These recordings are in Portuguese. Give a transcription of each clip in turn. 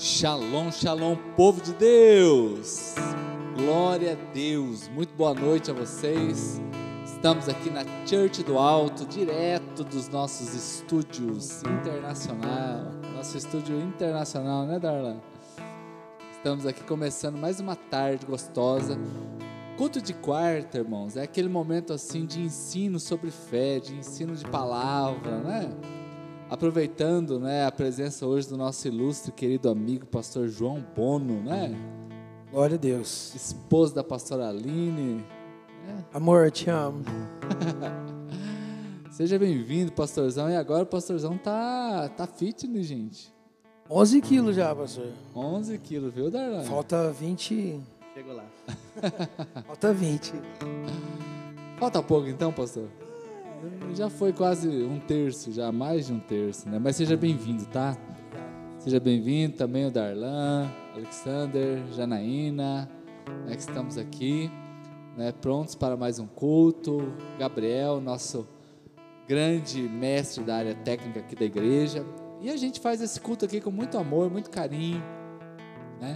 Shalom, shalom, povo de Deus! Glória a Deus! Muito boa noite a vocês. Estamos aqui na Church do Alto, direto dos nossos estúdios internacional. Nosso estúdio internacional, né, Darlan? Estamos aqui começando mais uma tarde gostosa. Culto de quarta, irmãos, é aquele momento assim de ensino sobre fé, de ensino de palavra, né? Aproveitando, né, a presença hoje do nosso ilustre querido amigo pastor João Bono, né? Glória a Deus. Esposo da pastora Aline. Né? Amor, eu te amo. Seja bem-vindo, pastorzão. E agora o pastorzão tá, tá fitness, gente. 11 quilos já, pastor. 11 quilos, viu, Darlan? Falta 20. Chegou lá. Falta 20. Falta pouco então, pastor? Já foi quase um terço, já mais de um terço, né? Mas seja bem-vindo, tá? Seja bem-vindo também o Darlan, Alexander, Janaína, né, que estamos aqui, né, prontos para mais um culto. Gabriel, nosso grande mestre da área técnica aqui da igreja. E a gente faz esse culto aqui com muito amor, muito carinho, né?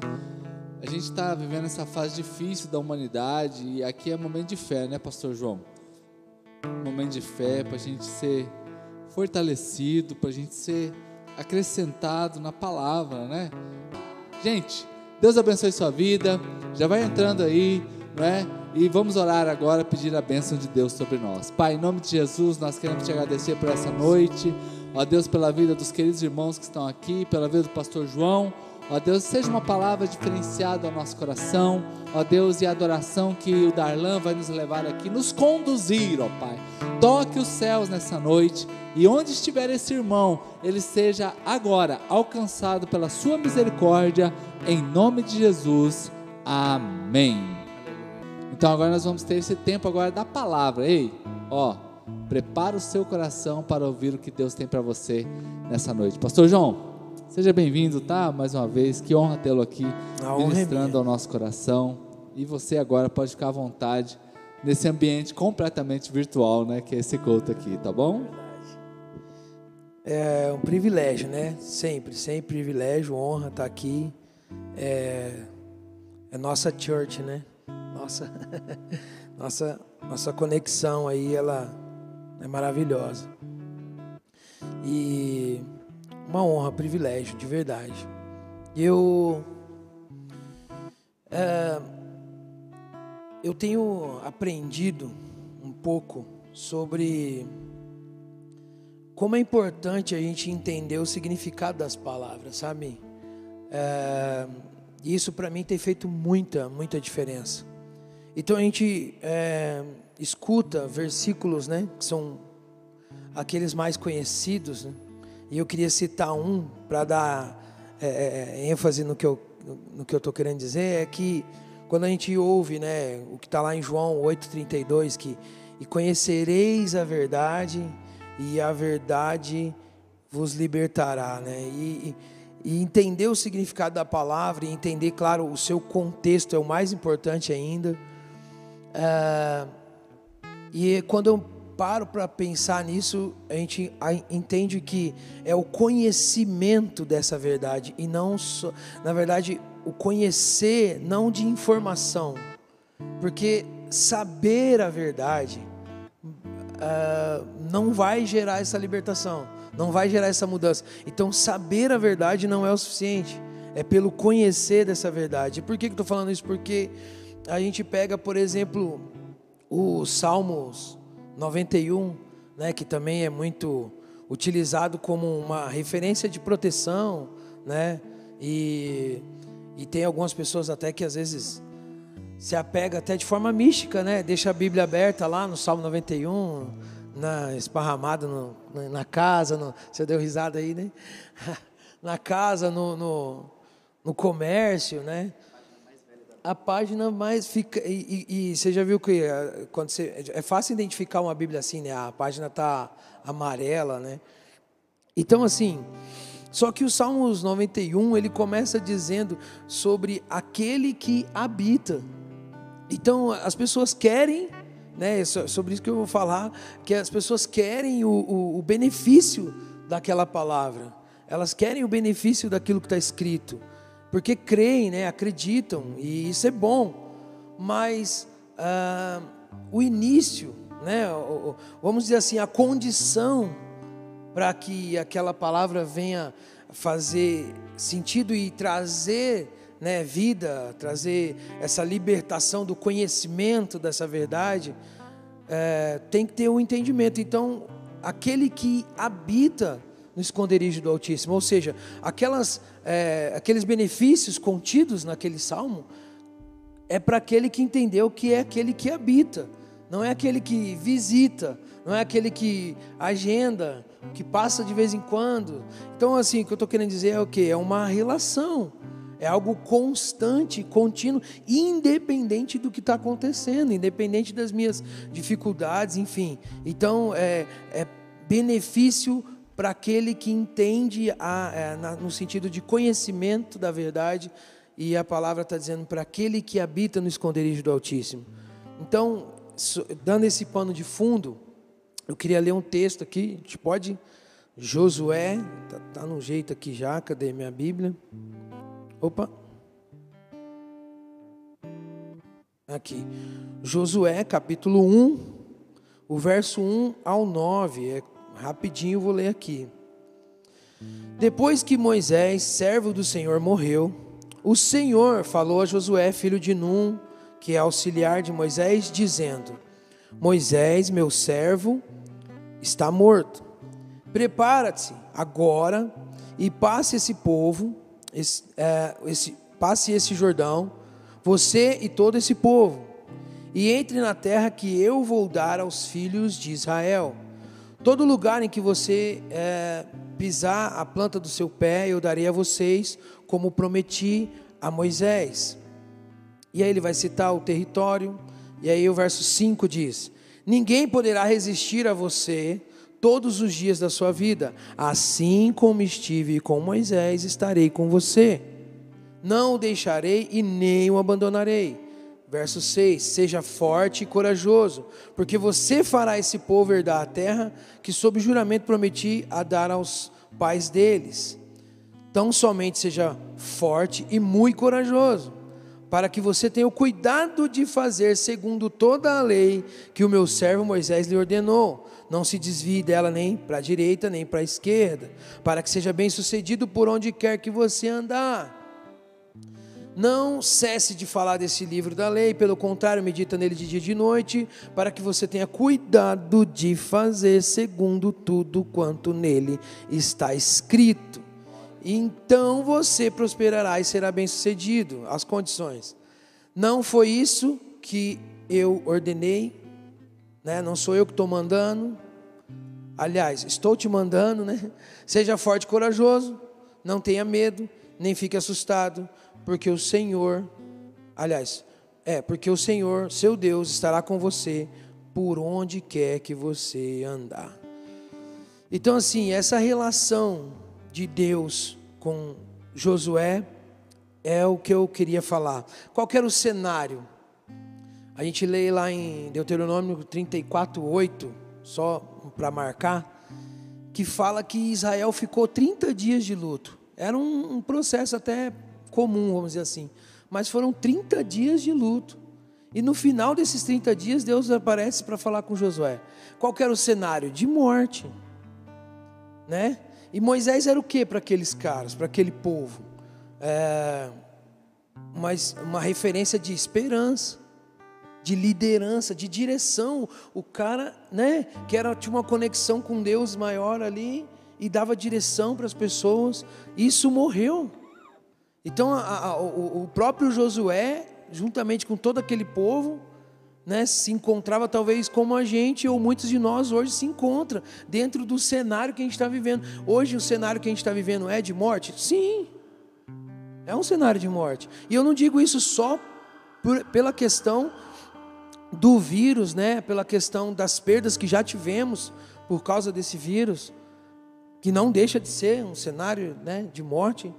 A gente está vivendo essa fase difícil da humanidade e aqui é momento de fé, né, Pastor João? Momento de fé, para a gente ser fortalecido, para a gente ser acrescentado na palavra, né? Gente, Deus abençoe sua vida. Já vai entrando aí, não é? E vamos orar agora, pedir a bênção de Deus sobre nós. Pai, em nome de Jesus, nós queremos te agradecer por essa noite. Ó Deus, pela vida dos queridos irmãos que estão aqui, pela vida do pastor João. Ó Deus, seja uma palavra diferenciada ao nosso coração. Ó Deus, e a adoração que o Darlan vai nos levar aqui, nos conduzir, ó Pai. Toque os céus nessa noite e onde estiver esse irmão, ele seja agora alcançado pela sua misericórdia, em nome de Jesus. Amém. Então agora nós vamos ter esse tempo agora da palavra. Ei, ó, prepara o seu coração para ouvir o que Deus tem para você nessa noite. Pastor João, Seja bem-vindo, tá? Mais uma vez, que honra tê-lo aqui A é ministrando ao nosso coração. E você agora pode ficar à vontade nesse ambiente completamente virtual, né? Que é esse culto aqui, tá bom? É um privilégio, né? Sempre, sempre privilégio, honra estar aqui. É, é nossa church, né? Nossa, nossa, nossa conexão aí, ela é maravilhosa. E uma honra, privilégio, de verdade. Eu é, eu tenho aprendido um pouco sobre como é importante a gente entender o significado das palavras, sabe? É, isso para mim tem feito muita, muita diferença. Então a gente é, escuta versículos, né, que são aqueles mais conhecidos, né? E eu queria citar um para dar é, é, é, ênfase no que eu no que eu estou querendo dizer é que quando a gente ouve, né, o que está lá em João 8:32 que e conhecereis a verdade e a verdade vos libertará, né? E, e entender o significado da palavra e entender, claro, o seu contexto é o mais importante ainda. É, e quando eu paro para pensar nisso, a gente entende que é o conhecimento dessa verdade e não só, na verdade, o conhecer não de informação, porque saber a verdade uh, não vai gerar essa libertação, não vai gerar essa mudança. Então, saber a verdade não é o suficiente, é pelo conhecer dessa verdade. Por que, que eu estou falando isso? Porque a gente pega, por exemplo, os Salmos 91, né, que também é muito utilizado como uma referência de proteção, né? E, e tem algumas pessoas até que às vezes se apega até de forma mística, né? Deixa a Bíblia aberta lá no Salmo 91, na, esparramado no, na, na, casa, no, você deu risada aí, né? na casa, no, no, no comércio, né? A página mais fica e, e, e, você já viu que eh, quando você é fácil identificar uma Bíblia assim, né? A página tá amarela, né? Então assim, só que o Salmos 91 ele começa dizendo sobre aquele que habita. Então as pessoas querem, né? Sobre isso que eu vou falar, que as pessoas querem o, o, o benefício daquela palavra. Elas querem o benefício daquilo que está escrito. Porque creem, né, acreditam, e isso é bom, mas ah, o início, né, vamos dizer assim, a condição para que aquela palavra venha fazer sentido e trazer né, vida, trazer essa libertação do conhecimento dessa verdade, é, tem que ter o um entendimento. Então, aquele que habita no esconderijo do Altíssimo, ou seja, aquelas, é, aqueles benefícios contidos naquele salmo, é para aquele que entendeu que é aquele que habita, não é aquele que visita, não é aquele que agenda, que passa de vez em quando. Então, assim, o que eu estou querendo dizer é o que? É uma relação. É algo constante, contínuo, independente do que está acontecendo, independente das minhas dificuldades, enfim. Então, é, é benefício para aquele que entende a, é, na, no sentido de conhecimento da verdade, e a palavra está dizendo para aquele que habita no esconderijo do Altíssimo. Então, dando esse pano de fundo, eu queria ler um texto aqui, a gente pode. Josué, tá, tá no jeito aqui já, cadê minha Bíblia? Opa. Aqui. Josué, capítulo 1, o verso 1 ao 9. É rapidinho, vou ler aqui. Depois que Moisés, servo do Senhor, morreu, o Senhor falou a Josué, filho de Num, que é auxiliar de Moisés, dizendo: Moisés, meu servo, está morto. Prepara-te agora e passe esse povo, esse, é, esse, passe esse Jordão, você e todo esse povo, e entre na terra que eu vou dar aos filhos de Israel. Todo lugar em que você é, pisar a planta do seu pé, eu darei a vocês, como prometi a Moisés. E aí ele vai citar o território, e aí o verso 5 diz: Ninguém poderá resistir a você todos os dias da sua vida. Assim como estive com Moisés, estarei com você. Não o deixarei e nem o abandonarei. Verso 6: Seja forte e corajoso, porque você fará esse povo herdar a terra que, sob juramento, prometi a dar aos pais deles. Tão somente seja forte e muito corajoso para que você tenha o cuidado de fazer segundo toda a lei que o meu servo Moisés lhe ordenou. Não se desvie dela nem para a direita nem para a esquerda, para que seja bem sucedido por onde quer que você andar. Não cesse de falar desse livro da lei, pelo contrário, medita nele de dia e de noite, para que você tenha cuidado de fazer segundo tudo quanto nele está escrito então você prosperará e será bem-sucedido. As condições. Não foi isso que eu ordenei, né? Não sou eu que estou mandando. Aliás, estou te mandando, né? Seja forte e corajoso, não tenha medo, nem fique assustado, porque o Senhor, aliás, é, porque o Senhor, seu Deus, estará com você por onde quer que você andar. Então, assim, essa relação de Deus com Josué é o que eu queria falar. Qual era o cenário? A gente lê lá em Deuteronômio 34, 8, só para marcar, que fala que Israel ficou 30 dias de luto. Era um, um processo até comum, vamos dizer assim. Mas foram 30 dias de luto. E no final desses 30 dias, Deus aparece para falar com Josué. Qual era o cenário? De morte. Né? E Moisés era o que para aqueles caras, para aquele povo? É, mas uma referência de esperança, de liderança, de direção. O cara, né, que era tinha uma conexão com Deus maior ali e dava direção para as pessoas. Isso morreu. Então, a, a, o, o próprio Josué, juntamente com todo aquele povo, né, se encontrava talvez como a gente ou muitos de nós hoje se encontra dentro do cenário que a gente está vivendo. Hoje o cenário que a gente está vivendo é de morte? Sim, é um cenário de morte. E eu não digo isso só por, pela questão do vírus, né, pela questão das perdas que já tivemos por causa desse vírus, que não deixa de ser um cenário né, de morte.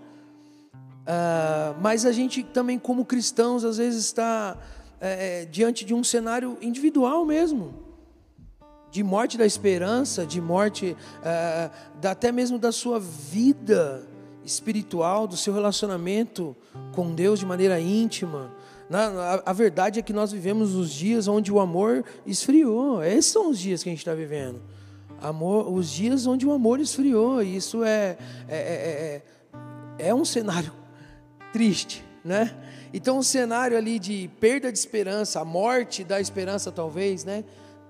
Uh, mas a gente também, como cristãos, às vezes está é, é, diante de um cenário individual mesmo, de morte da esperança, de morte da, até mesmo da sua vida espiritual, do seu relacionamento com Deus de maneira íntima. Na, a, a, verdade é que nós vivemos os dias onde o amor esfriou. Esses são os dias que a gente está vivendo. Amor, os dias onde o amor esfriou. E isso é, é, é, é, é um cenário triste, né? Então, um cenário ali de perda de esperança, a morte da esperança, talvez, né?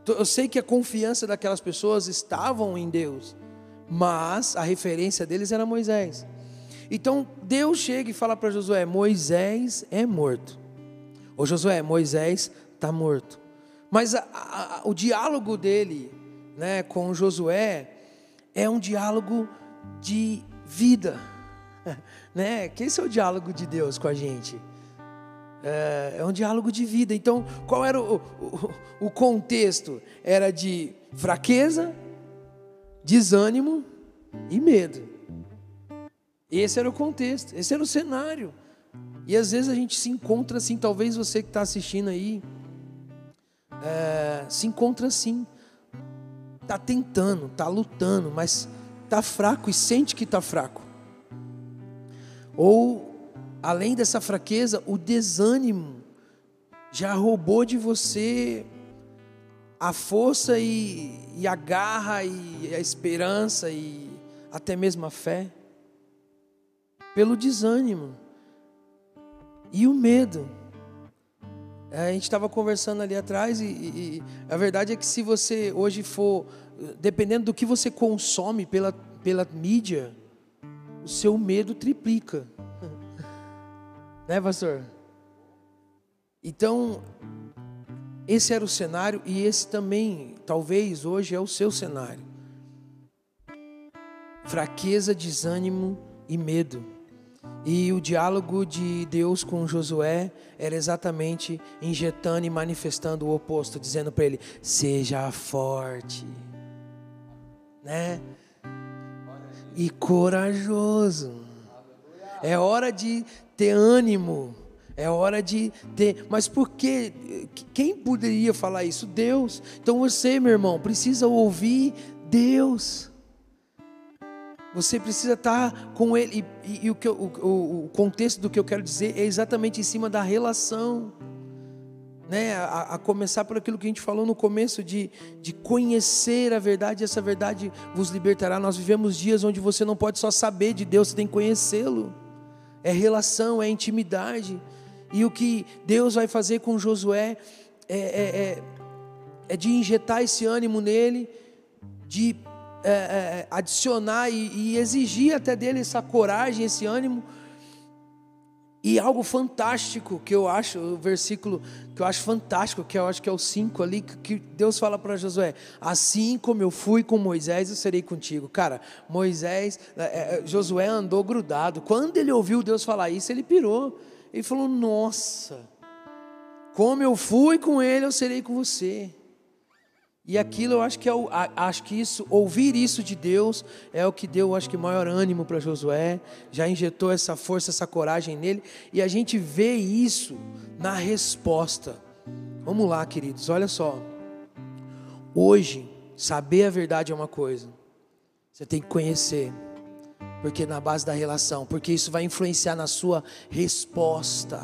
Eu sei que a confiança daquelas pessoas estavam em Deus, mas a referência deles era Moisés. Então Deus chega e fala para Josué: Moisés é morto. Ô Josué, Moisés está morto. Mas a, a, o diálogo dele né, com Josué é um diálogo de vida. Né? Que esse é o diálogo de Deus com a gente. É, é um diálogo de vida. Então, qual era o, o, o contexto? Era de fraqueza, desânimo e medo. Esse era o contexto, esse era o cenário. E às vezes a gente se encontra assim, talvez você que está assistindo aí, é, se encontra assim, está tentando, está lutando, mas está fraco e sente que está fraco. Ou, além dessa fraqueza, o desânimo já roubou de você a força e, e a garra e a esperança e até mesmo a fé pelo desânimo e o medo. É, a gente estava conversando ali atrás e, e, a verdade é que se você hoje for, dependendo do que você consome pela, pela mídia, o seu medo triplica. né, pastor? Então, esse era o cenário e esse também, talvez hoje é o seu cenário. Fraqueza, desânimo e medo. E o diálogo de Deus com Josué era exatamente injetando e manifestando o oposto, dizendo para ele: seja forte, né? E corajoso. É hora de ter ânimo. É hora de ter. Mas por que? Quem poderia falar isso? Deus. Então você, meu irmão, precisa ouvir Deus. Você precisa estar com Ele. E, e, e o, o, o, contexto do que eu quero dizer é exatamente em cima da relação. Né? A, a, começar por aquilo que a gente falou no começo, de, de conhecer a verdade, e essa verdade vos libertará. Nós vivemos dias onde você não pode só saber de Deus, você tem que conhecê-lo. É relação, é intimidade. E o que Deus vai fazer com Josué é, é, é, é de injetar esse ânimo nele, de é, é, adicionar e, e exigir até dele essa coragem, esse ânimo. E algo fantástico que eu acho, o versículo que eu acho fantástico, que eu acho que é o 5 ali, que Deus fala para Josué: Assim como eu fui com Moisés, eu serei contigo. Cara, Moisés, é, é, Josué andou grudado. Quando ele ouviu Deus falar isso, ele pirou. Ele falou: Nossa, como eu fui com ele, eu serei com você. E aquilo eu acho que é o, acho que isso, ouvir isso de Deus é o que deu, acho que maior ânimo para Josué, já injetou essa força, essa coragem nele, e a gente vê isso na resposta. Vamos lá, queridos, olha só. Hoje, saber a verdade é uma coisa. Você tem que conhecer. Porque na base da relação, porque isso vai influenciar na sua resposta.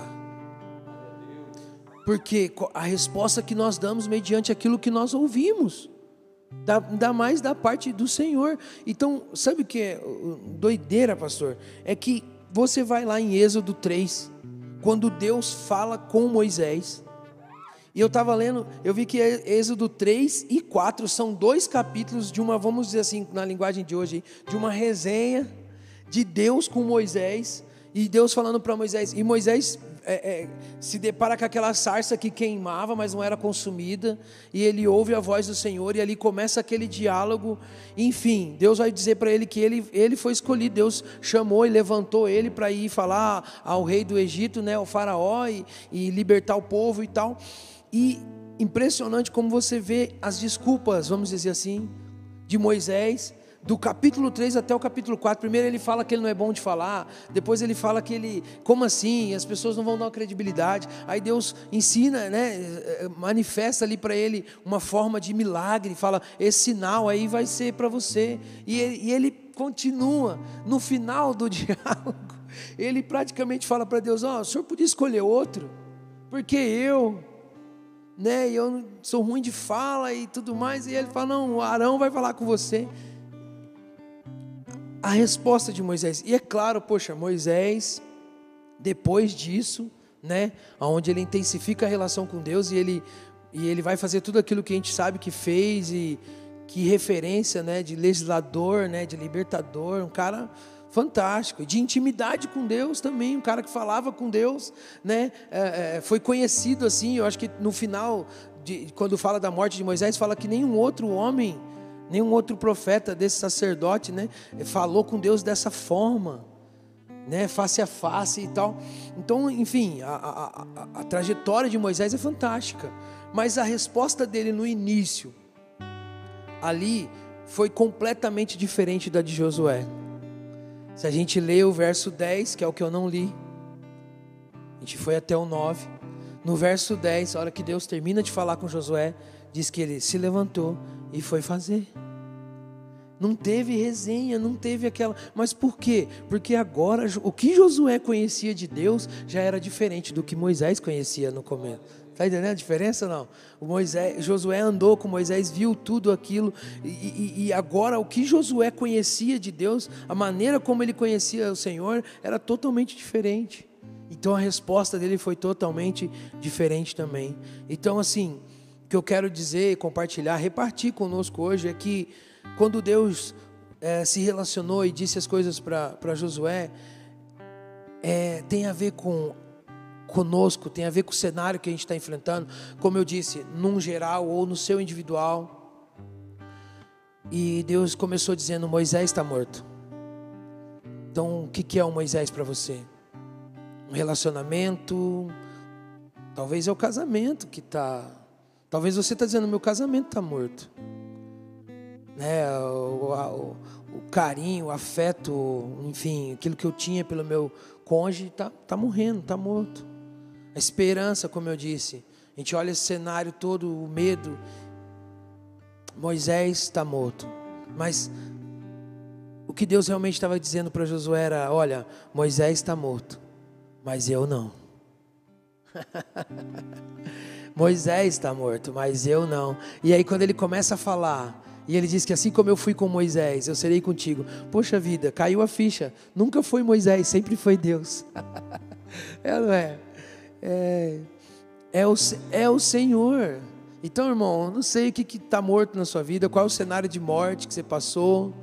Porque a resposta que nós damos mediante aquilo que nós ouvimos, ainda mais da parte do Senhor. Então, sabe o que é doideira, pastor? É que você vai lá em Êxodo 3, quando Deus fala com Moisés. E eu estava lendo, eu vi que Êxodo 3 e 4 são dois capítulos de uma, vamos dizer assim, na linguagem de hoje, de uma resenha de Deus com Moisés. E Deus falando para Moisés, e Moisés é, é, se depara com aquela sarça que queimava, mas não era consumida, e ele ouve a voz do Senhor, e ali começa aquele diálogo. Enfim, Deus vai dizer para ele que ele, ele foi escolhido, Deus chamou e levantou ele para ir falar ao rei do Egito, né, ao Faraó, e, e libertar o povo e tal. E impressionante como você vê as desculpas, vamos dizer assim, de Moisés do capítulo 3 até o capítulo 4. Primeiro ele fala que ele não é bom de falar, depois ele fala que ele, como assim? As pessoas não vão dar credibilidade. Aí Deus ensina, né, manifesta ali para ele uma forma de milagre, fala: esse sinal aí vai ser para você. E ele, e ele continua no final do diálogo. Ele praticamente fala para Deus: Ó, oh, o senhor podia escolher outro, porque eu né? Eu sou ruim de fala e tudo mais. E ele fala: Não, o Arão vai falar com você. A resposta de Moisés. E é claro, poxa, Moisés, depois disso, né? Onde ele intensifica a relação com Deus e ele, e ele vai fazer tudo aquilo que a gente sabe que fez e que referência, né? De legislador, né? De libertador, um cara fantástico, de intimidade com Deus também, um cara que falava com Deus, né? É, é, foi conhecido assim. Eu acho que no final, de, quando fala da morte de Moisés, fala que nenhum outro homem, nenhum outro profeta desse sacerdote, né? Falou com Deus dessa forma, né? Face a face e tal. Então, enfim, a, a, a, a trajetória de Moisés é fantástica, mas a resposta dele no início, ali, foi completamente diferente da de Josué. Se a gente lê o verso 10, que é o que eu não li, a gente foi até o 9. No verso 10, a hora que Deus termina de falar com Josué, diz que ele se levantou e foi fazer. Não teve resenha, não teve aquela. Mas por quê? Porque agora o que Josué conhecia de Deus já era diferente do que Moisés conhecia no começo. Está entendendo a diferença não? O Moisés, Josué andou com Moisés, viu tudo aquilo, e, e, e, agora o que Josué conhecia de Deus, a maneira como ele conhecia o Senhor, era totalmente diferente. Então a resposta dele foi totalmente diferente também. Então, assim, que eu quero dizer, compartilhar, repartir conosco hoje é que quando Deus é, se relacionou e disse as coisas para Josué, é, tem a ver com conosco, tem a ver com o cenário que a gente está enfrentando, como eu disse, num geral ou no seu individual. E Deus começou dizendo: Moisés está morto. Então, o que é o Moisés para você? Um relacionamento, talvez é o casamento que está. Talvez você está dizendo: meu casamento está morto. Né? O, o, o, carinho, o afeto, enfim, aquilo que eu tinha pelo meu cônjuge está tá morrendo, está morto. A esperança, como eu disse. A gente olha esse cenário todo, o medo. Moisés está morto. Mas o que Deus realmente estava dizendo para Josué era: olha, Moisés está morto, mas eu não. Moisés está morto, mas eu não. E aí, quando ele começa a falar, e ele diz que assim como eu fui com Moisés, eu serei contigo. Poxa vida, caiu a ficha. Nunca foi Moisés, sempre foi Deus. é, não é? é, é, o, é o Senhor. Então, irmão, não sei o que está morto na sua vida, qual é o cenário de morte que você passou,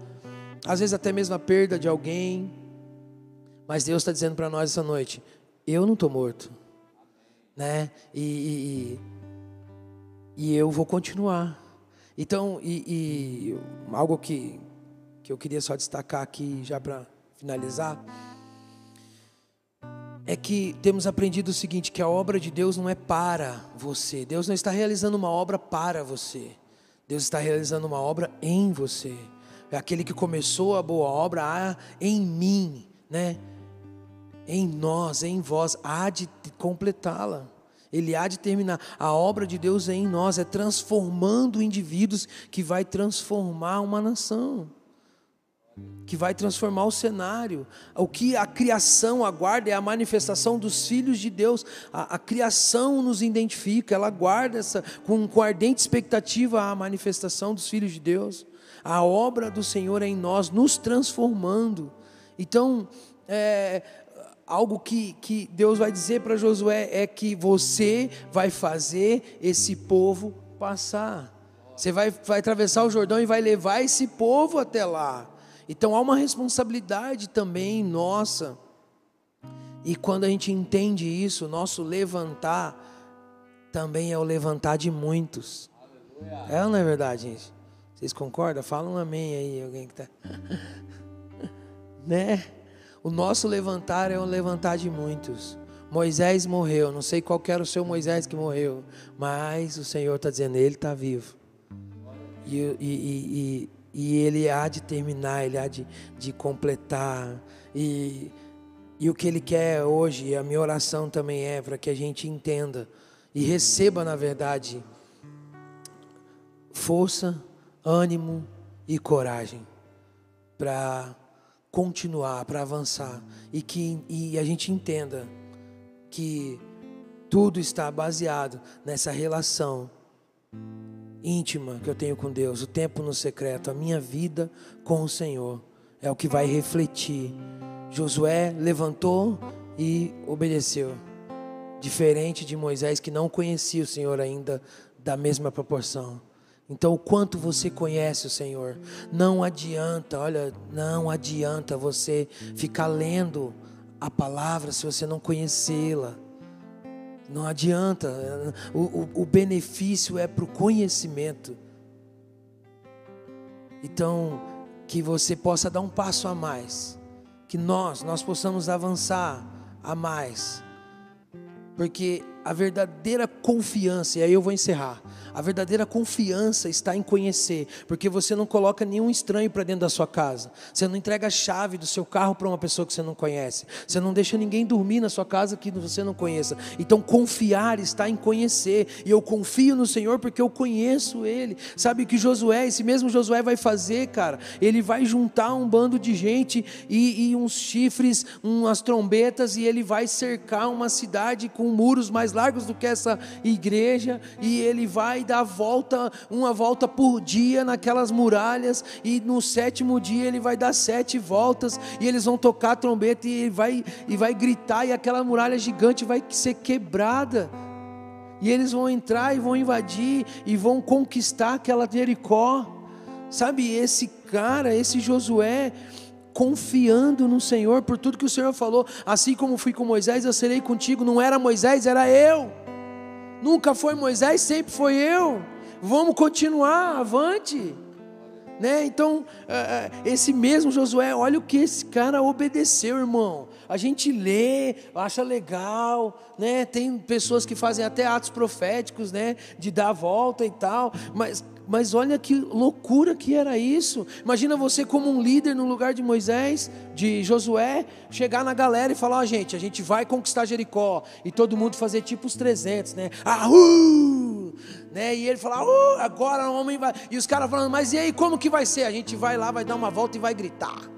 às vezes até mesmo a perda de alguém, mas Deus está dizendo para nós essa noite: eu não estou morto, né? E, e, e, eu vou continuar. Então, e, e algo que, que eu queria só destacar aqui, já para finalizar é que temos aprendido o seguinte: que a obra de Deus não é para você. Deus não está realizando uma obra para você. Deus está realizando uma obra em você. É aquele que começou a boa obra há em mim, né? Em nós, em vós, há de completá-la. Ele há de terminar. A obra de Deus é em nós, é transformando indivíduos que vai transformar uma nação que vai transformar o cenário. O que a criação aguarda é a manifestação dos filhos de Deus. A, a criação nos identifica, ela aguarda essa, com, com ardente expectativa a manifestação dos filhos de Deus. A obra do Senhor é em nós, nos transformando. Então, é, algo que, que Deus vai dizer para Josué é que você vai fazer esse povo passar. Você vai, vai atravessar o Jordão e vai levar esse povo até lá. Então há uma responsabilidade também nossa. E quando a gente entende isso, nosso levantar também é o levantar de muitos. Aleluia. É ou não é verdade, gente? Vocês concordam? Fala um amém aí, alguém que está. né? O nosso levantar é o levantar de muitos. Moisés morreu, não sei qual era o seu Moisés que morreu, mas o Senhor está dizendo, ele está vivo. E, e, e, e Ele há de terminar, Ele há de, de completar. E, e o que Ele quer hoje, a minha oração também é para que a gente entenda e receba, na verdade, força, ânimo e coragem para continuar, para avançar e que e a gente entenda que tudo está baseado nessa relação íntima que eu tenho com Deus, o tempo no secreto, a minha vida com o Senhor é o que vai refletir. Josué levantou e obedeceu, diferente de Moisés que não conhecia o Senhor ainda da mesma proporção. Então, o quanto você conhece o Senhor, não adianta, olha, não adianta você ficar lendo a palavra se você não conhecê-la. Não adianta, o, o, o benefício é para o conhecimento. Então, que você possa dar um passo a mais, que nós, nós possamos avançar a mais, porque a verdadeira confiança, e aí eu vou encerrar. A verdadeira confiança está em conhecer, porque você não coloca nenhum estranho para dentro da sua casa. Você não entrega a chave do seu carro para uma pessoa que você não conhece. Você não deixa ninguém dormir na sua casa que você não conheça. Então confiar está em conhecer. E eu confio no Senhor porque eu conheço ele. Sabe que Josué, esse mesmo Josué vai fazer, cara? Ele vai juntar um bando de gente e, e uns chifres, umas trombetas e ele vai cercar uma cidade com muros mais largos do que essa igreja e ele vai dar volta, uma volta por dia naquelas muralhas, e no sétimo dia ele vai dar sete voltas, e eles vão tocar a trombeta e vai, e vai gritar, e aquela muralha gigante vai ser quebrada. E eles vão entrar e vão invadir e vão conquistar aquela Jericó. Sabe, esse cara, esse Josué, confiando no Senhor por tudo que o Senhor falou, assim como fui com Moisés, eu serei contigo. Não era Moisés, era eu. Nunca foi Moisés, sempre foi eu. Vamos continuar, avante. Né? Então, é, é, esse mesmo Josué, olha o que esse cara obedeceu, irmão. A gente lê, acha legal, né? Tem pessoas que fazem até atos proféticos, né? De dar a volta e tal, mas mas olha que loucura que era isso. Imagina você como um líder no lugar de Moisés, de Josué, chegar na galera e falar: ó, oh, gente, a gente vai conquistar Jericó. E todo mundo fazer tipo os 300, né? Ahu! Né? E ele falar: uh, agora o homem vai. E os caras falando: mas e aí, como que vai ser? A gente vai lá, vai dar uma volta e vai gritar.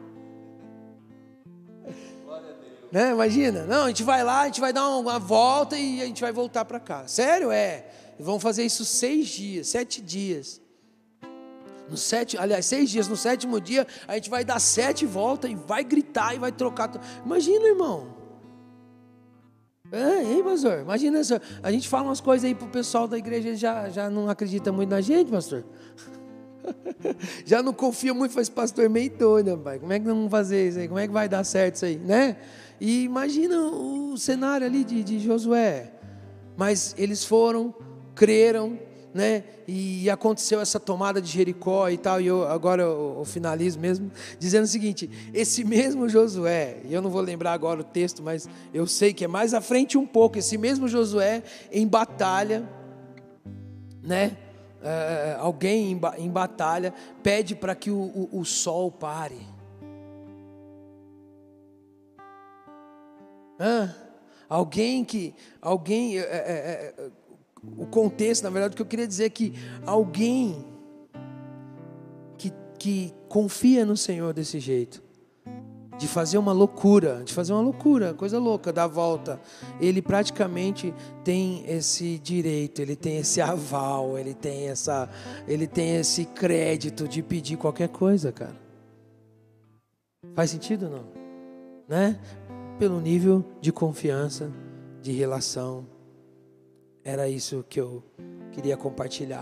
Né? Imagina, não, a gente vai lá, a gente vai dar uma volta e a gente vai voltar para cá. Sério? É. Vão fazer isso seis dias, sete dias. No sete, aliás, seis dias, no sétimo dia, a gente vai dar sete voltas e vai gritar e vai trocar. Imagina, irmão. É, hein, pastor? Imagina, senhor. a gente fala umas coisas aí pro pessoal da igreja, já, já não acredita muito na gente, pastor. já não confia muito, faz pastor meio doido, pai. Como é que não vamos fazer isso aí? Como é que vai dar certo isso aí, né? E imagina o cenário ali de, de Josué. Mas eles foram, creram, né? E aconteceu essa tomada de Jericó e tal, e eu agora eu, eu, finalizo mesmo dizendo o seguinte: esse mesmo Josué, eu não vou lembrar agora o texto, mas eu sei que é mais à frente um pouco, esse mesmo Josué em batalha, né? É, alguém em, em, batalha pede para que o, o, o sol pare. Hã? Alguém que, alguém, é, é, é o contexto, na verdade, o que eu queria dizer é que alguém que, que confia no Senhor desse jeito, de fazer uma loucura, de fazer uma loucura, coisa louca, dar volta, ele praticamente tem esse direito, ele tem esse aval, ele tem essa, ele tem esse crédito de pedir qualquer coisa, cara. Faz sentido não? Né? Pelo nível de confiança, de relação era isso que eu queria compartilhar.